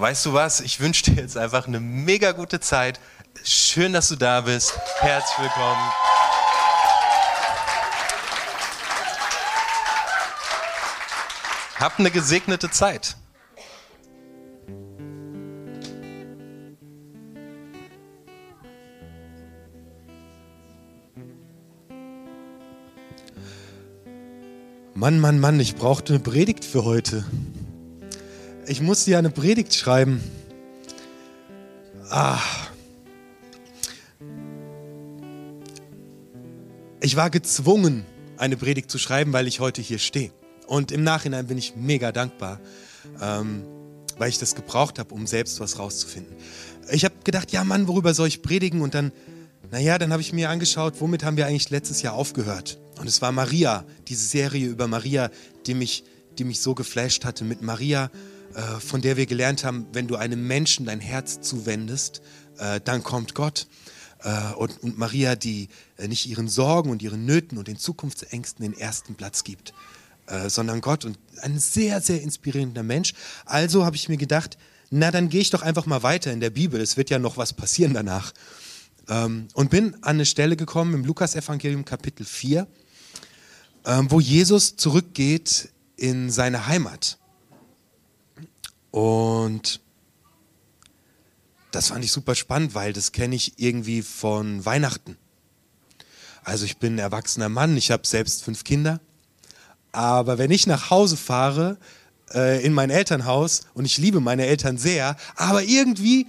weißt du was? Ich wünsche dir jetzt einfach eine mega gute Zeit. Schön, dass du da bist. Herzlich willkommen. Hab eine gesegnete Zeit. Mann, Mann, Mann, ich brauchte eine Predigt für heute ich musste ja eine Predigt schreiben. Ah. Ich war gezwungen, eine Predigt zu schreiben, weil ich heute hier stehe. Und im Nachhinein bin ich mega dankbar, ähm, weil ich das gebraucht habe, um selbst was rauszufinden. Ich habe gedacht, ja Mann, worüber soll ich predigen? Und dann, naja, dann habe ich mir angeschaut, womit haben wir eigentlich letztes Jahr aufgehört? Und es war Maria, diese Serie über Maria, die mich, die mich so geflasht hatte. Mit Maria von der wir gelernt haben, wenn du einem Menschen dein Herz zuwendest, äh, dann kommt Gott. Äh, und, Maria, die nicht ihren Sorgen und ihren Nöten und den Zukunftsängsten den ersten Platz gibt, sondern Gott und ein sehr, sehr inspirierender Mensch. Also habe ich mir gedacht, na dann gehe ich doch einfach mal weiter in der Bibel. Es wird ja noch was passieren danach. Ähm, und bin an eine Stelle gekommen im Lukas-Evangelium Kapitel 4, ähm, wo Jesus zurückgeht in seine Heimat. Und das fand ich super spannend, weil das kenne ich irgendwie von Weihnachten. Also ich bin ein erwachsener Mann, ich habe selbst fünf Kinder. Aber wenn ich nach Hause fahre, äh, in mein Elternhaus, und ich liebe meine Eltern sehr, aber irgendwie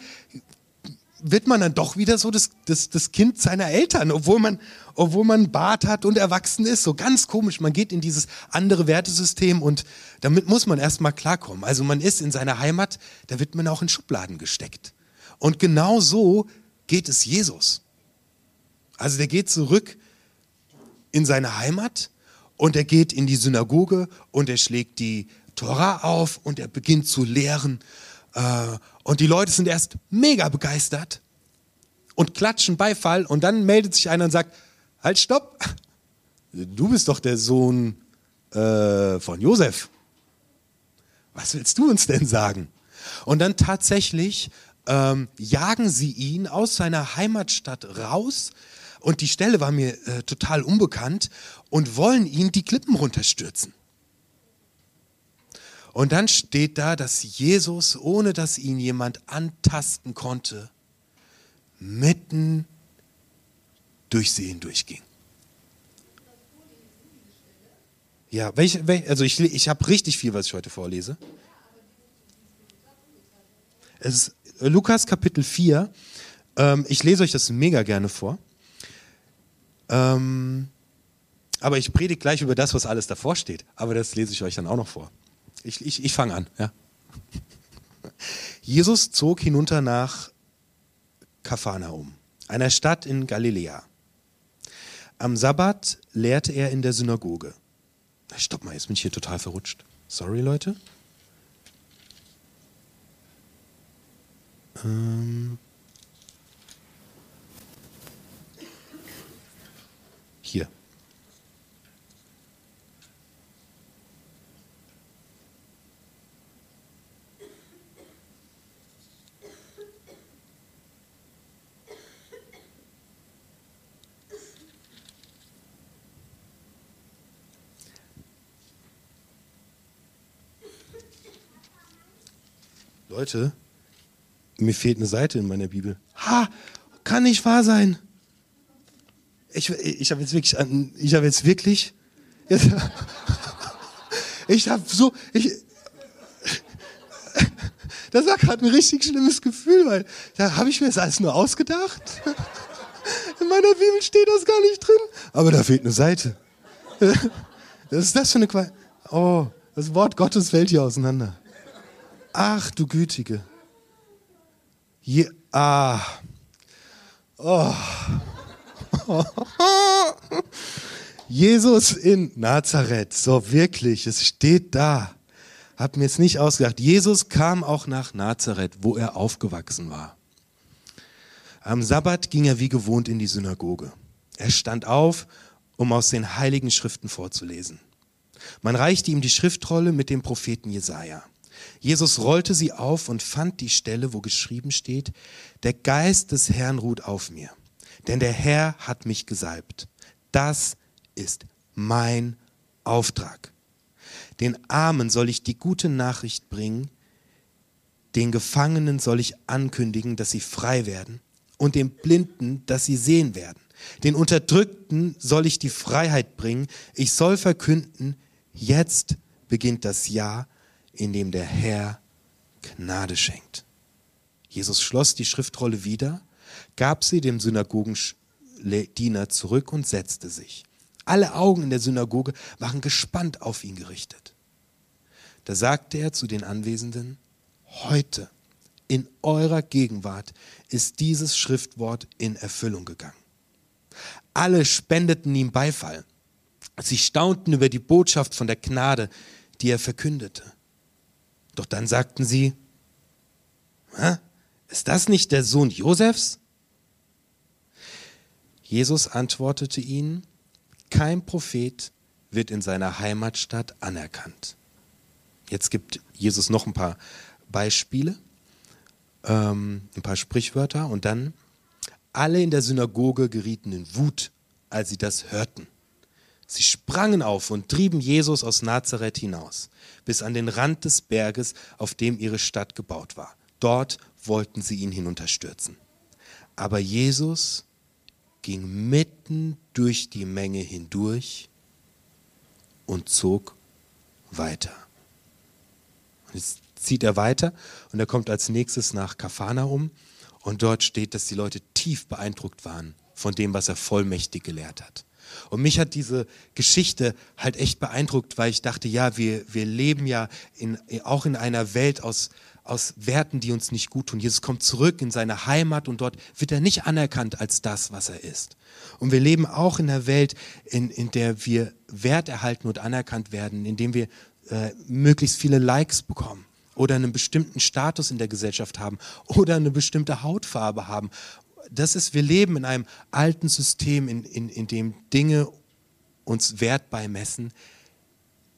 wird man dann doch wieder so das, das, das Kind seiner Eltern, obwohl man, obwohl man Bart hat und erwachsen ist. So ganz komisch. Man geht in dieses andere Wertesystem und damit muss man erstmal klarkommen. Also man ist in seiner Heimat, da wird man auch in Schubladen gesteckt. Und genau so geht es Jesus. Also der geht zurück in seine Heimat und er geht in die Synagoge und er schlägt die Tora auf und er beginnt zu lehren und die Leute sind erst mega begeistert und klatschen Beifall und dann meldet sich einer und sagt, halt, stopp, du bist doch der Sohn äh, von Josef. Was willst du uns denn sagen? Und dann tatsächlich ähm, jagen sie ihn aus seiner Heimatstadt raus und die Stelle war mir äh, total unbekannt und wollen ihn die Klippen runterstürzen. Und dann steht da, dass Jesus, ohne dass ihn jemand antasten konnte, mitten durch sie hindurchging. Ja, welche, welche, also ich, ich habe richtig viel, was ich heute vorlese. Es ist Lukas Kapitel 4. Ähm, ich lese euch das mega gerne vor. Ähm, aber ich predige gleich über das, was alles davor steht. Aber das lese ich euch dann auch noch vor. Ich, ich, ich fange an. Ja. Jesus zog hinunter nach Kapharnaum, einer Stadt in Galiläa. Am Sabbat lehrte er in der Synagoge. Stopp mal, jetzt bin ich hier total verrutscht. Sorry, Leute. Ähm hier. Leute, mir fehlt eine Seite in meiner Bibel. Ha, kann nicht wahr sein. Ich, ich habe jetzt wirklich, ich habe jetzt wirklich, ich habe so, ich, das war gerade ein richtig schlimmes Gefühl, weil da habe ich mir das alles nur ausgedacht. In meiner Bibel steht das gar nicht drin, aber da fehlt eine Seite. Was ist das für eine Qual? Oh, das Wort Gottes fällt hier auseinander. Ach du Gütige. Je, ah. Oh. Jesus in Nazareth, so wirklich, es steht da. Hab mir es nicht ausgedacht. Jesus kam auch nach Nazareth, wo er aufgewachsen war. Am Sabbat ging er wie gewohnt in die Synagoge. Er stand auf, um aus den heiligen Schriften vorzulesen. Man reichte ihm die Schriftrolle mit dem Propheten Jesaja. Jesus rollte sie auf und fand die Stelle, wo geschrieben steht: Der Geist des Herrn ruht auf mir, denn der Herr hat mich gesalbt. Das ist mein Auftrag. Den Armen soll ich die gute Nachricht bringen, den Gefangenen soll ich ankündigen, dass sie frei werden, und den Blinden, dass sie sehen werden. Den Unterdrückten soll ich die Freiheit bringen. Ich soll verkünden, jetzt beginnt das Jahr, in dem der Herr Gnade schenkt. Jesus schloss die Schriftrolle wieder, gab sie dem Synagogendiener zurück und setzte sich. Alle Augen in der Synagoge waren gespannt auf ihn gerichtet. Da sagte er zu den Anwesenden, heute in eurer Gegenwart ist dieses Schriftwort in Erfüllung gegangen. Alle spendeten ihm Beifall. Sie staunten über die Botschaft von der Gnade, die er verkündete. Doch dann sagten sie, ist das nicht der Sohn Josefs? Jesus antwortete ihnen, kein Prophet wird in seiner Heimatstadt anerkannt. Jetzt gibt Jesus noch ein paar Beispiele, ähm, ein paar Sprichwörter und dann alle in der Synagoge gerieten in Wut, als sie das hörten. Sie sprangen auf und trieben Jesus aus Nazareth hinaus, bis an den Rand des Berges, auf dem ihre Stadt gebaut war. Dort wollten sie ihn hinunterstürzen. Aber Jesus ging mitten durch die Menge hindurch und zog weiter. Und jetzt zieht er weiter und er kommt als nächstes nach Kafana um und dort steht, dass die Leute tief beeindruckt waren von dem, was er vollmächtig gelehrt hat. Und mich hat diese Geschichte halt echt beeindruckt, weil ich dachte, ja, wir, wir leben ja in, auch in einer Welt aus, aus Werten, die uns nicht gut tun. Jesus kommt zurück in seine Heimat und dort wird er nicht anerkannt als das, was er ist. Und wir leben auch in einer Welt, in, in der wir Wert erhalten und anerkannt werden, indem wir äh, möglichst viele Likes bekommen oder einen bestimmten Status in der Gesellschaft haben oder eine bestimmte Hautfarbe haben. Das ist, wir leben in einem alten System, in, in, in dem Dinge uns Wert beimessen,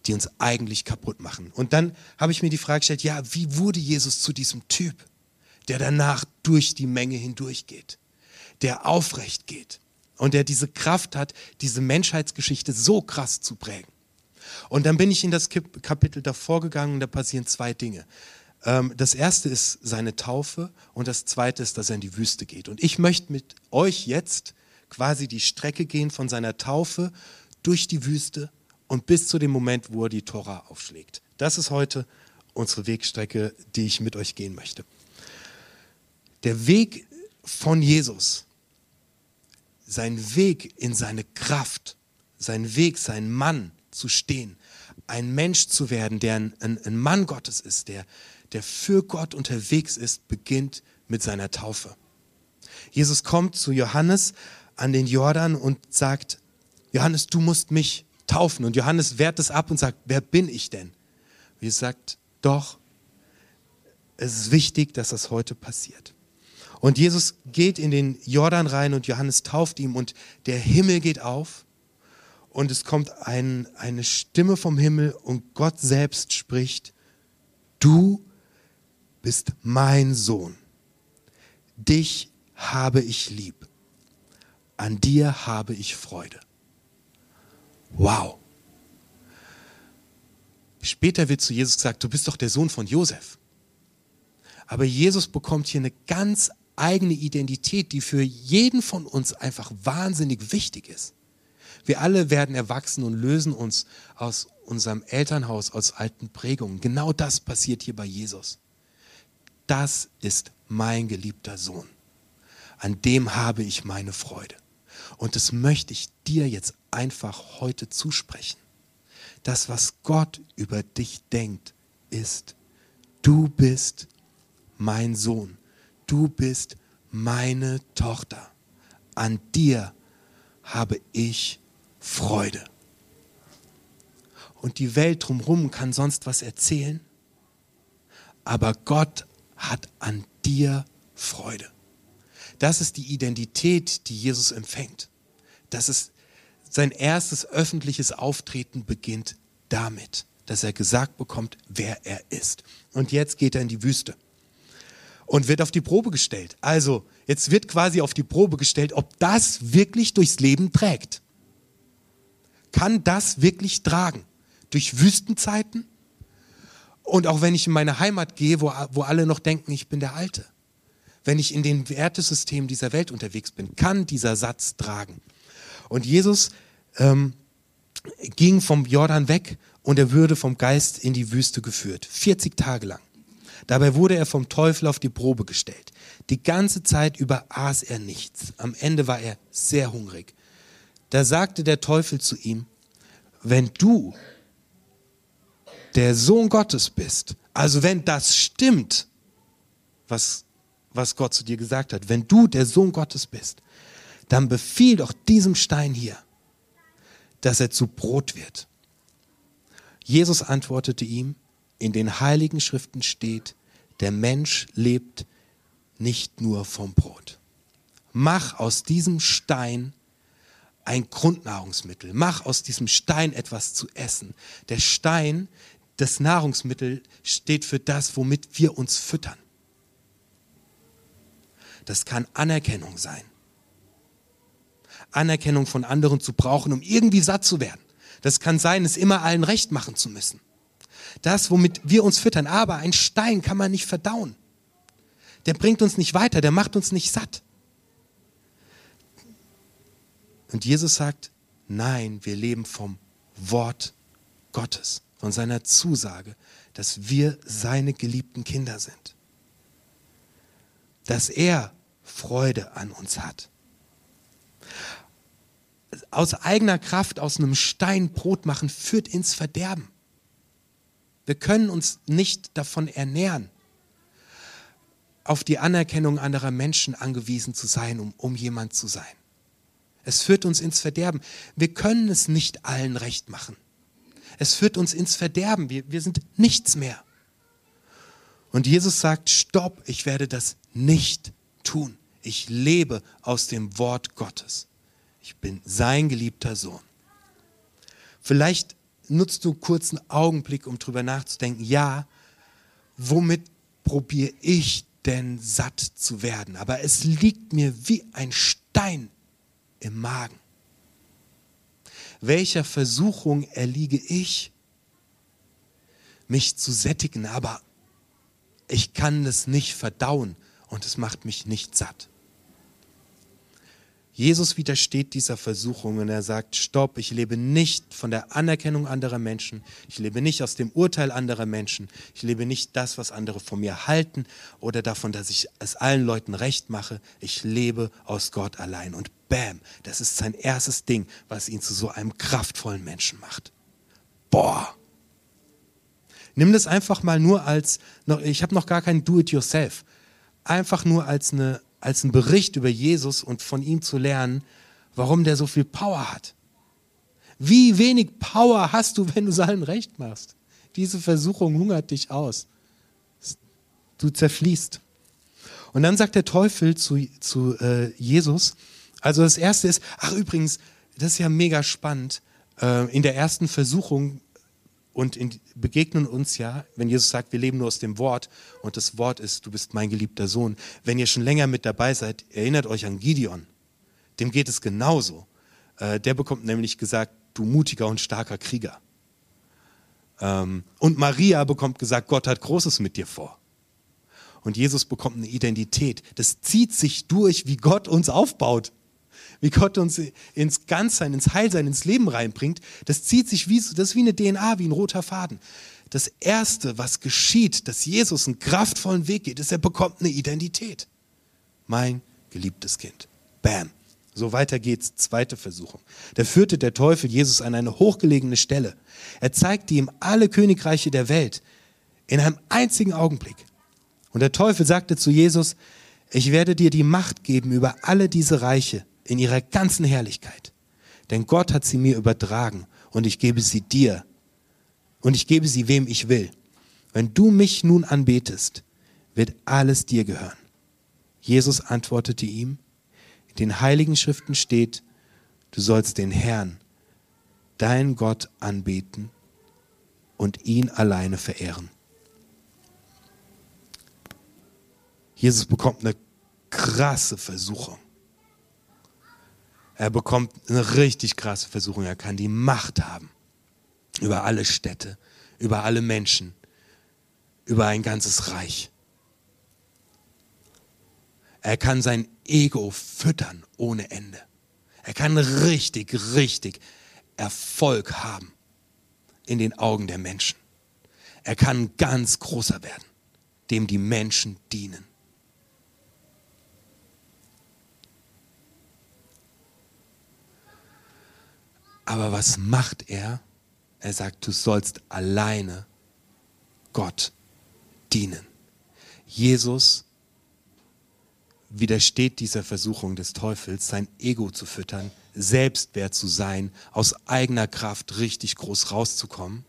die uns eigentlich kaputt machen. Und dann habe ich mir die Frage gestellt, ja, wie wurde Jesus zu diesem Typ, der danach durch die Menge hindurchgeht, der aufrecht geht und der diese Kraft hat, diese Menschheitsgeschichte so krass zu prägen. Und dann bin ich in das Kapitel davor gegangen und da passieren zwei Dinge. Ähm, das erste ist seine Taufe und das zweite ist, dass er in die Wüste geht. Und ich möchte mit euch jetzt quasi die Strecke gehen von seiner Taufe durch die Wüste und bis zu dem Moment, wo er die Tora aufschlägt. Das ist heute unsere Wegstrecke, die ich mit euch gehen möchte. Der Weg von Jesus, sein Weg in seine Kraft, sein Weg, sein Mann zu stehen, ein Mensch zu werden, der ein, ein, ein Mann Gottes ist, der, der für Gott unterwegs ist, beginnt mit seiner Taufe. Jesus kommt zu Johannes an den Jordan und sagt, Johannes, du musst mich taufen. Und Johannes wehrt es ab und sagt, wer bin ich denn? Und Jesus sagt, doch, es ist wichtig, dass das heute passiert. Und Jesus geht in den Jordan rein und Johannes tauft ihm und der Himmel geht auf und es kommt ein, eine Stimme vom Himmel und Gott selbst spricht, du bist mein Sohn, dich habe ich lieb, an dir habe ich Freude. Wow. Später wird zu Jesus gesagt, du bist doch der Sohn von Josef. Aber Jesus bekommt hier eine ganz eigene Identität, die für jeden von uns einfach wahnsinnig wichtig ist. Wir alle werden erwachsen und lösen uns aus unserem Elternhaus, aus alten Prägungen. Genau das passiert hier bei Jesus. Das ist mein geliebter Sohn. An dem habe ich meine Freude. Und das möchte ich dir jetzt einfach heute zusprechen. Das, was Gott über dich denkt, ist, du bist mein Sohn. du bist meine Tochter. An dir habe ich Freude. Und die Welt drumherum kann sonst was erzählen, aber Gott hat an dir Freude. Das ist die Identität, die Jesus empfängt. Das ist sein erstes öffentliches Auftreten beginnt damit, dass er gesagt bekommt, wer er ist. Und jetzt geht er in die Wüste und wird auf die Probe gestellt. Also, jetzt wird quasi auf die Probe gestellt, ob das wirklich durchs Leben trägt. Kann das wirklich tragen? Durch Wüstenzeiten? Und auch wenn ich in meine Heimat gehe, wo, wo alle noch denken, ich bin der Alte. Wenn ich in den Wertesystemen dieser Welt unterwegs bin, kann dieser Satz tragen. Und Jesus ähm, ging vom Jordan weg und er würde vom Geist in die Wüste geführt. 40 Tage lang. Dabei wurde er vom Teufel auf die Probe gestellt. Die ganze Zeit über aß er nichts. Am Ende war er sehr hungrig. Da sagte der Teufel zu ihm, wenn du der Sohn Gottes bist, also wenn das stimmt, was, was Gott zu dir gesagt hat, wenn du der Sohn Gottes bist, dann befiehl doch diesem Stein hier, dass er zu Brot wird. Jesus antwortete ihm, in den heiligen Schriften steht, der Mensch lebt nicht nur vom Brot. Mach aus diesem Stein ein Grundnahrungsmittel. Mach aus diesem Stein etwas zu essen. Der Stein, das Nahrungsmittel, steht für das, womit wir uns füttern. Das kann Anerkennung sein. Anerkennung von anderen zu brauchen, um irgendwie satt zu werden. Das kann sein, es immer allen recht machen zu müssen. Das, womit wir uns füttern. Aber ein Stein kann man nicht verdauen. Der bringt uns nicht weiter, der macht uns nicht satt. Und Jesus sagt, nein, wir leben vom Wort Gottes, von seiner Zusage, dass wir seine geliebten Kinder sind. Dass er Freude an uns hat aus eigener Kraft aus einem Stein Brot machen, führt ins Verderben. Wir können uns nicht davon ernähren, auf die Anerkennung anderer Menschen angewiesen zu sein, um, um jemand zu sein. Es führt uns ins Verderben. Wir können es nicht allen recht machen. Es führt uns ins Verderben. Wir, wir sind nichts mehr. Und Jesus sagt, stopp, ich werde das nicht tun. Ich lebe aus dem Wort Gottes. Ich bin sein geliebter Sohn. Vielleicht nutzt du einen Augenblick, um drüber nachzudenken, ja, womit probiere ich denn satt zu werden? Aber es liegt mir wie ein Stein im Magen. Welcher Versuchung erliege ich, mich zu sättigen, aber ich kann es nicht verdauen und es macht mich nicht satt. Jesus widersteht dieser Versuchung und er sagt, stopp, ich lebe nicht von der Anerkennung anderer Menschen, ich lebe nicht aus dem Urteil anderer Menschen, ich lebe nicht das, was andere von mir halten oder davon, dass ich es allen Leuten recht mache, ich lebe aus Gott allein. Und bam, das ist sein erstes Ding, was ihn zu so einem kraftvollen Menschen macht. Boah. Nimm das einfach mal nur als, ich habe noch gar kein Do-it-yourself, einfach nur als eine als ein Bericht über Jesus und von ihm zu lernen, warum der so viel Power hat. Wie wenig Power hast du, wenn du es allen recht machst? Diese Versuchung hungert dich aus. Du zerfließt. Und dann sagt der Teufel zu, zu äh, Jesus, also das erste ist, ach übrigens, das ist ja mega spannend, äh, in der ersten Versuchung und in, begegnen uns ja, wenn Jesus sagt, wir leben nur aus dem Wort und das Wort ist, du bist mein geliebter Sohn. Wenn ihr schon länger mit dabei seid, erinnert euch an Gideon. Dem geht es genauso. Äh, der bekommt nämlich gesagt, du mutiger und starker Krieger. Ähm, und Maria bekommt gesagt, Gott hat Großes mit dir vor. Und Jesus bekommt eine Identität. Das zieht sich durch, wie Gott uns aufbaut wie Gott uns ins Ganzsein, ins Heilsein, ins Leben reinbringt, das zieht sich wie, das ist wie eine DNA, wie ein roter Faden. Das Erste, was geschieht, dass Jesus einen kraftvollen Weg geht, ist, er bekommt eine Identität. Mein geliebtes Kind. Bam. So weiter geht's. Zweite Versuchung. Da führte der Teufel Jesus an eine hochgelegene Stelle. Er zeigte ihm alle Königreiche der Welt in einem einzigen Augenblick. Und der Teufel sagte zu Jesus, Ich werde dir die Macht geben über alle diese Reiche in ihrer ganzen Herrlichkeit. Denn Gott hat sie mir übertragen und ich gebe sie dir. Und ich gebe sie wem ich will. Wenn du mich nun anbetest, wird alles dir gehören. Jesus antwortete ihm, in den heiligen Schriften steht, du sollst den Herrn, dein Gott, anbeten und ihn alleine verehren. Jesus bekommt eine krasse Versuchung. Er bekommt eine richtig krasse Versuchung. Er kann die Macht haben über alle Städte, über alle Menschen, über ein ganzes Reich. Er kann sein Ego füttern ohne Ende. Er kann richtig, richtig Erfolg haben in den Augen der Menschen. Er kann ganz großer werden, dem die Menschen dienen. Aber was macht er? Er sagt, du sollst alleine Gott dienen. Jesus widersteht dieser Versuchung des Teufels, sein Ego zu füttern, Selbstwert zu sein, aus eigener Kraft richtig groß rauszukommen.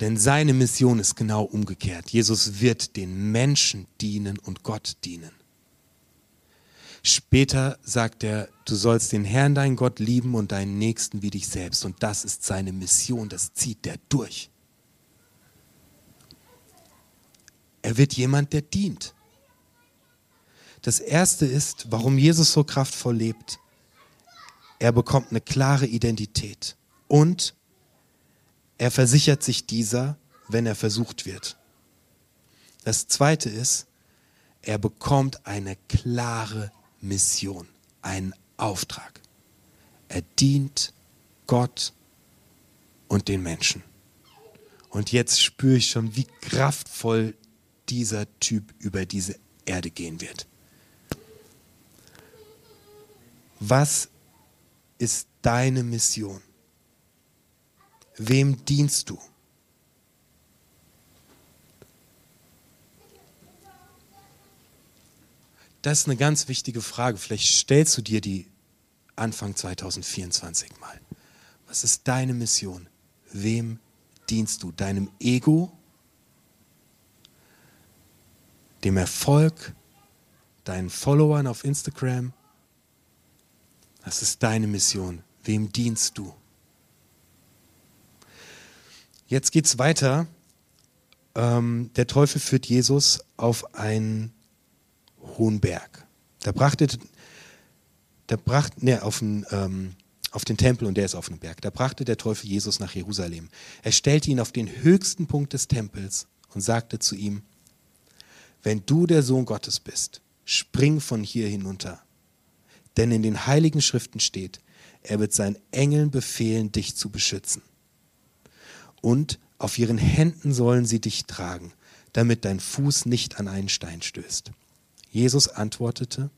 Denn seine Mission ist genau umgekehrt. Jesus wird den Menschen dienen und Gott dienen. Später sagt er, du sollst den Herrn, dein Gott, lieben und deinen Nächsten wie dich selbst. Und das ist seine Mission, das zieht er durch. Er wird jemand, der dient. Das Erste ist, warum Jesus so kraftvoll lebt. Er bekommt eine klare Identität und er versichert sich dieser, wenn er versucht wird. Das Zweite ist, er bekommt eine klare Mission, einen Auftrag. Er dient Gott und den Menschen. Und jetzt spüre ich schon, wie kraftvoll dieser Typ über diese Erde gehen wird. Was ist deine Mission? Wem dienst du? Das ist eine ganz wichtige Frage. Vielleicht stellst du dir die Anfang 2024 mal. Was ist deine Mission? Wem dienst du? Deinem Ego? Dem Erfolg? Deinen Followern auf Instagram? Das ist deine Mission. Wem dienst du? Jetzt geht es weiter. Ähm, der Teufel führt Jesus auf einen hohen Berg. Da brachte, da brachte ne, auf, den, ähm, auf den Tempel und der ist auf einem Berg. Da brachte der Teufel Jesus nach Jerusalem. Er stellte ihn auf den höchsten Punkt des Tempels und sagte zu ihm, wenn du der Sohn Gottes bist, spring von hier hinunter. Denn in den heiligen Schriften steht, er wird seinen Engeln befehlen, dich zu beschützen. Und auf ihren Händen sollen sie dich tragen, damit dein Fuß nicht an einen Stein stößt. Jesus antwortete,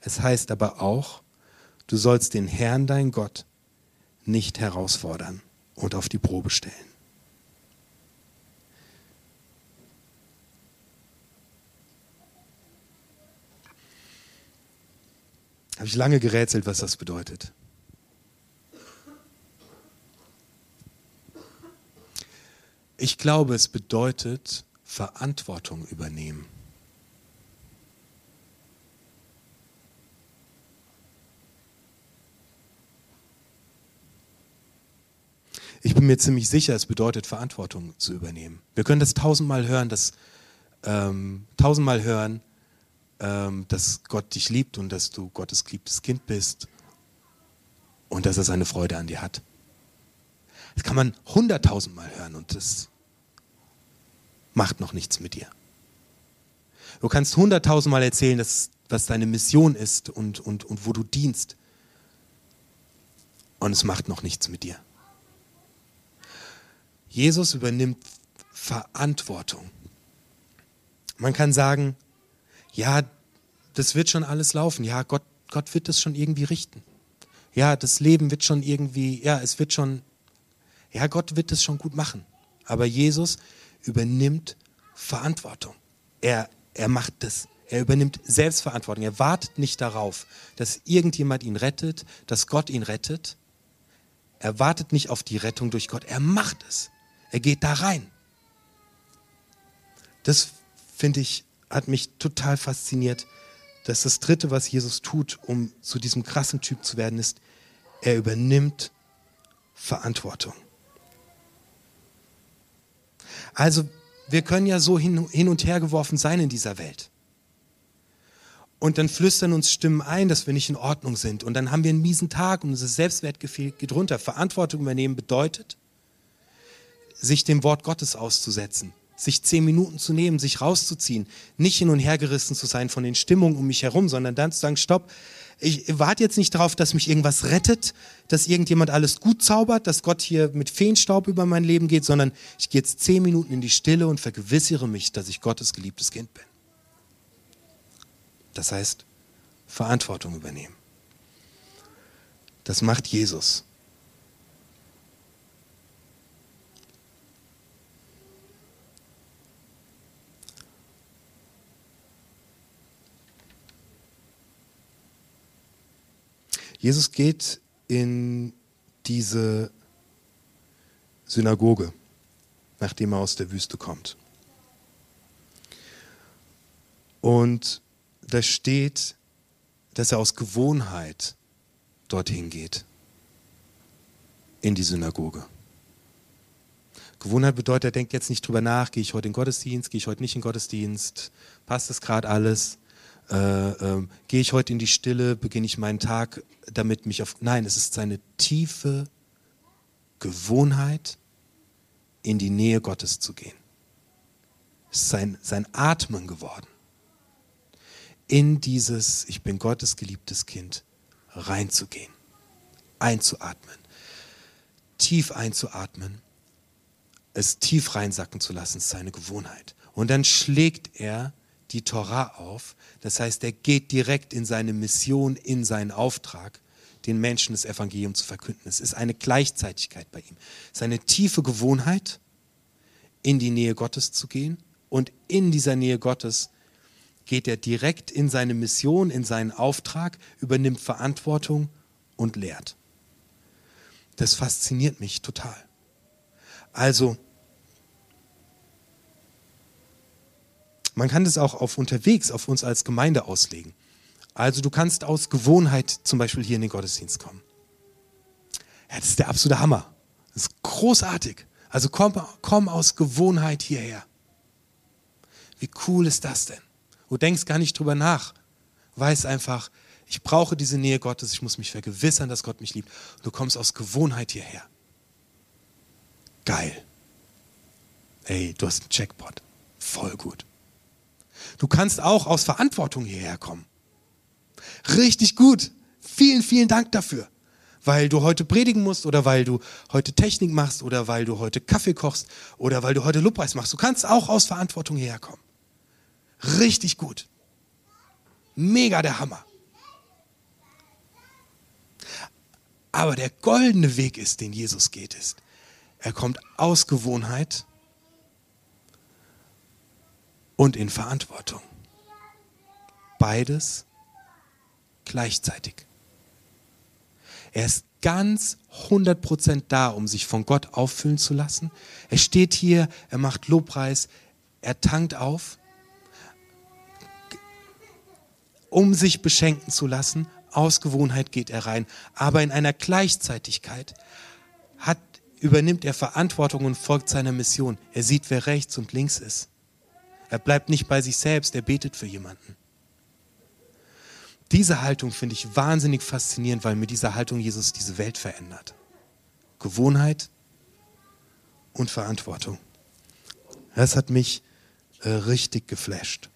es heißt aber auch, du sollst den Herrn, dein Gott, nicht herausfordern und auf die Probe stellen. Habe ich lange gerätselt, was das bedeutet. Ich glaube, es bedeutet Verantwortung übernehmen. Ich bin mir ziemlich sicher, es bedeutet Verantwortung zu übernehmen. Wir können das tausendmal hören, dass ähm, tausendmal hören, ähm, dass Gott dich liebt und dass du Gottes geliebtes Kind bist und dass er seine Freude an dir hat. Das kann man hunderttausendmal hören und das macht noch nichts mit dir. Du kannst hunderttausendmal erzählen, dass, was deine Mission ist und, und, und wo du dienst. Und es macht noch nichts mit dir. Jesus übernimmt Verantwortung. Man kann sagen, ja, das wird schon alles laufen. Ja, Gott, Gott wird das schon irgendwie richten. Ja, das Leben wird schon irgendwie, ja, es wird schon, ja, Gott wird das schon gut machen. Aber Jesus übernimmt Verantwortung. Er, er macht das. Er übernimmt Selbstverantwortung. Er wartet nicht darauf, dass irgendjemand ihn rettet, dass Gott ihn rettet. Er wartet nicht auf die Rettung durch Gott. Er macht es. Er geht da rein. Das finde ich, hat mich total fasziniert. dass das Dritte, was Jesus tut, um zu diesem krassen Typ zu werden, ist, er übernimmt Verantwortung. Also wir können ja so hin, hin und her geworfen sein in dieser Welt. Und dann flüstern uns Stimmen ein, dass wir nicht in Ordnung sind. Und dann haben wir einen miesen Tag und unser Selbstwertgefühl geht runter. Verantwortung übernehmen bedeutet, sich dem Wort Gottes auszusetzen, sich zehn Minuten zu nehmen, sich rauszuziehen, nicht hin und her gerissen zu sein von den Stimmungen um mich herum, sondern dann zu sagen, stopp, ich warte jetzt nicht darauf, dass mich irgendwas rettet, dass irgendjemand alles gut zaubert, dass Gott hier mit Feenstaub über mein Leben geht, sondern ich gehe jetzt zehn Minuten in die Stille und vergewissere mich, dass ich Gottes geliebtes Kind bin. Das heißt, Verantwortung übernehmen. Das macht Jesus. Jesus geht in diese Synagoge, nachdem er aus der Wüste kommt. Und da steht, dass er aus Gewohnheit dorthin geht, in die Synagoge. Gewohnheit bedeutet, er denkt jetzt nicht drüber nach, gehe ich heute in Gottesdienst, gehe ich heute nicht in Gottesdienst, passt das gerade alles, äh, äh, gehe ich heute in die Stille, beginne ich meinen Tag damit mich auf... Nein, es ist seine tiefe Gewohnheit, in die Nähe Gottes zu gehen. Es ist sein, sein Atmen geworden. In dieses, ich bin Gottes geliebtes Kind, reinzugehen, einzuatmen, tief einzuatmen, es tief reinsacken zu lassen, ist seine Gewohnheit. Und dann schlägt er die Torah auf. Das heißt, er geht direkt in seine Mission, in seinen Auftrag, den Menschen das Evangelium zu verkünden. Es ist eine Gleichzeitigkeit bei ihm. Seine tiefe Gewohnheit, in die Nähe Gottes zu gehen und in dieser Nähe Gottes geht er direkt in seine Mission, in seinen Auftrag, übernimmt Verantwortung und lehrt. Das fasziniert mich total. Also, Man kann das auch auf unterwegs, auf uns als Gemeinde auslegen. Also du kannst aus Gewohnheit zum Beispiel hier in den Gottesdienst kommen. Ja, das ist der absolute Hammer. Das ist großartig. Also komm, komm aus Gewohnheit hierher. Wie cool ist das denn? Du denkst gar nicht drüber nach. Weiß einfach, ich brauche diese Nähe Gottes, ich muss mich vergewissern, dass Gott mich liebt. Du kommst aus Gewohnheit hierher. Geil. Ey, du hast einen Jackpot. Voll gut. Du kannst auch aus Verantwortung hierher kommen. Richtig gut. Vielen, vielen Dank dafür. Weil du heute predigen musst oder weil du heute Technik machst oder weil du heute Kaffee kochst oder weil du heute Lobpreis machst. Du kannst auch aus Verantwortung hierher kommen. Richtig gut. Mega der Hammer. Aber der goldene Weg ist, den Jesus geht, ist, er kommt aus Gewohnheit und in Verantwortung. Beides gleichzeitig. Er ist ganz 100% da, um sich von Gott auffüllen zu lassen. Er steht hier, er macht Lobpreis, er tankt auf, um sich beschenken zu lassen. Aus Gewohnheit geht er rein. Aber in einer Gleichzeitigkeit hat, übernimmt er Verantwortung und folgt seiner Mission. Er sieht, wer rechts und links ist. Er bleibt nicht bei sich selbst, er betet für jemanden. Diese Haltung finde ich wahnsinnig faszinierend, weil mit dieser Haltung Jesus diese Welt verändert. Gewohnheit und Verantwortung. Das hat mich äh, richtig geflasht.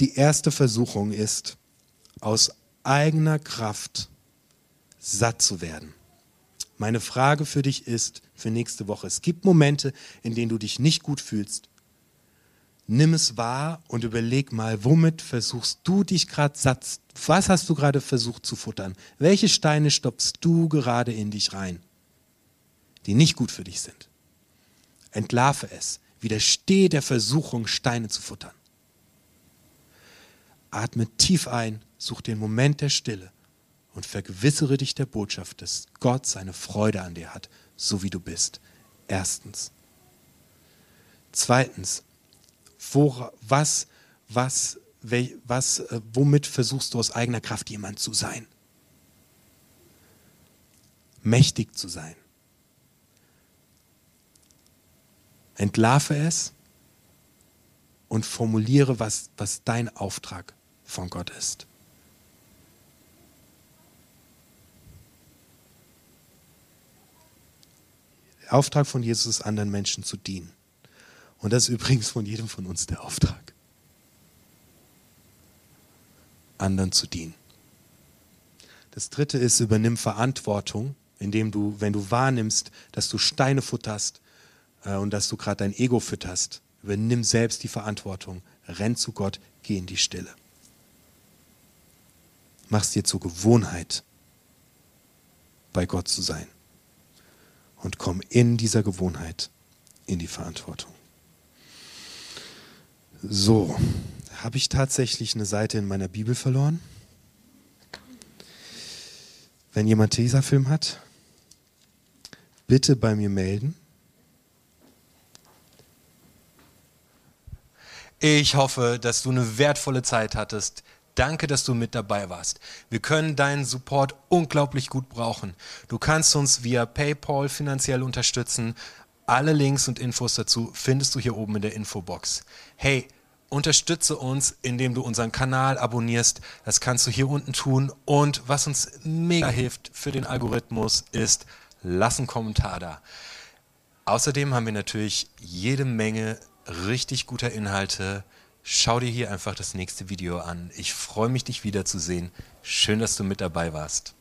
Die erste Versuchung ist, aus eigener Kraft satt zu werden. Meine Frage für dich ist für nächste Woche, es gibt Momente, in denen du dich nicht gut fühlst. Nimm es wahr und überleg mal, womit versuchst du dich gerade satt, was hast du gerade versucht zu futtern? Welche Steine stopfst du gerade in dich rein, die nicht gut für dich sind? Entlarve es, widerstehe der Versuchung, Steine zu futtern. Atme tief ein, such den Moment der Stille und vergewissere dich der Botschaft, dass Gott seine Freude an dir hat, so wie du bist. Erstens. Zweitens, wo, was, was, was, äh, womit versuchst du aus eigener Kraft jemand zu sein? Mächtig zu sein. Entlarve es und formuliere, was, was dein Auftrag von Gott ist. Der Auftrag von Jesus ist, anderen Menschen zu dienen. Und das ist übrigens von jedem von uns der Auftrag. Anderen zu dienen. Das dritte ist, übernimm Verantwortung, indem du, wenn du wahrnimmst, dass du Steine futterst äh, und dass du gerade dein Ego fütterst, übernimm selbst die Verantwortung, renn zu Gott, geh in die Stille. Mach's dir zur Gewohnheit, bei Gott zu sein. Und komm in dieser Gewohnheit in die Verantwortung. So, habe ich tatsächlich eine Seite in meiner Bibel verloren? Wenn jemand Tesafilm hat, bitte bei mir melden. Ich hoffe, dass du eine wertvolle Zeit hattest. Danke, dass du mit dabei warst. Wir können deinen Support unglaublich gut brauchen. Du kannst uns via PayPal finanziell unterstützen. Alle Links und Infos dazu findest du hier oben in der Infobox. Hey, unterstütze uns, indem du unseren Kanal abonnierst. Das kannst du hier unten tun. Und was uns mega hilft für den Algorithmus ist, lass einen Kommentar da. Außerdem haben wir natürlich jede Menge richtig guter Inhalte. Schau dir hier einfach das nächste Video an. Ich freue mich, dich wiederzusehen. Schön, dass du mit dabei warst.